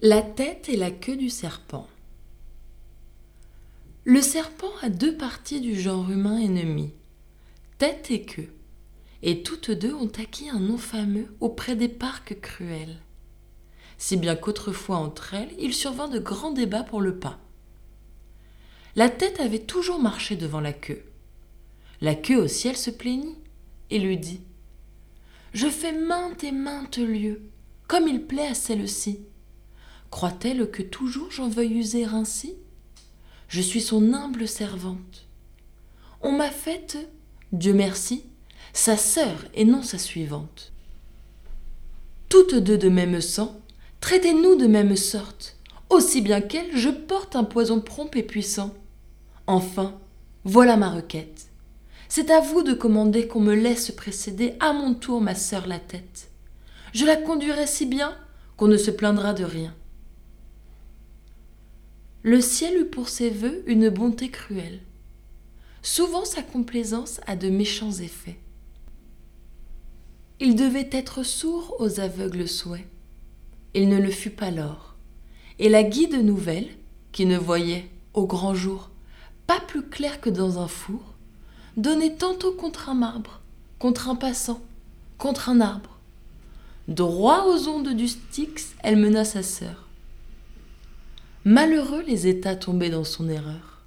La tête et la queue du serpent. Le serpent a deux parties du genre humain ennemi, tête et queue, et toutes deux ont acquis un nom fameux auprès des parcs cruels. Si bien qu'autrefois entre elles, il survint de grands débats pour le pas. La tête avait toujours marché devant la queue. La queue au ciel se plaignit et lui dit Je fais maintes et maintes lieux, comme il plaît à celle-ci Croit-elle que toujours j'en veuille user ainsi? Je suis son humble servante. On m'a faite, Dieu merci, sa sœur et non sa suivante. Toutes deux de même sang, traitez-nous de même sorte, aussi bien qu'elle, je porte un poison prompt et puissant. Enfin, voilà ma requête. C'est à vous de commander qu'on me laisse précéder à mon tour ma sœur la tête. Je la conduirai si bien qu'on ne se plaindra de rien le ciel eut pour ses voeux une bonté cruelle. Souvent sa complaisance a de méchants effets. Il devait être sourd aux aveugles souhaits. Il ne le fut pas lors. Et la guide nouvelle, qui ne voyait, au grand jour, pas plus clair que dans un four, donnait tantôt contre un marbre, contre un passant, contre un arbre. Droit aux ondes du Styx, elle mena sa sœur. Malheureux les États tombés dans son erreur.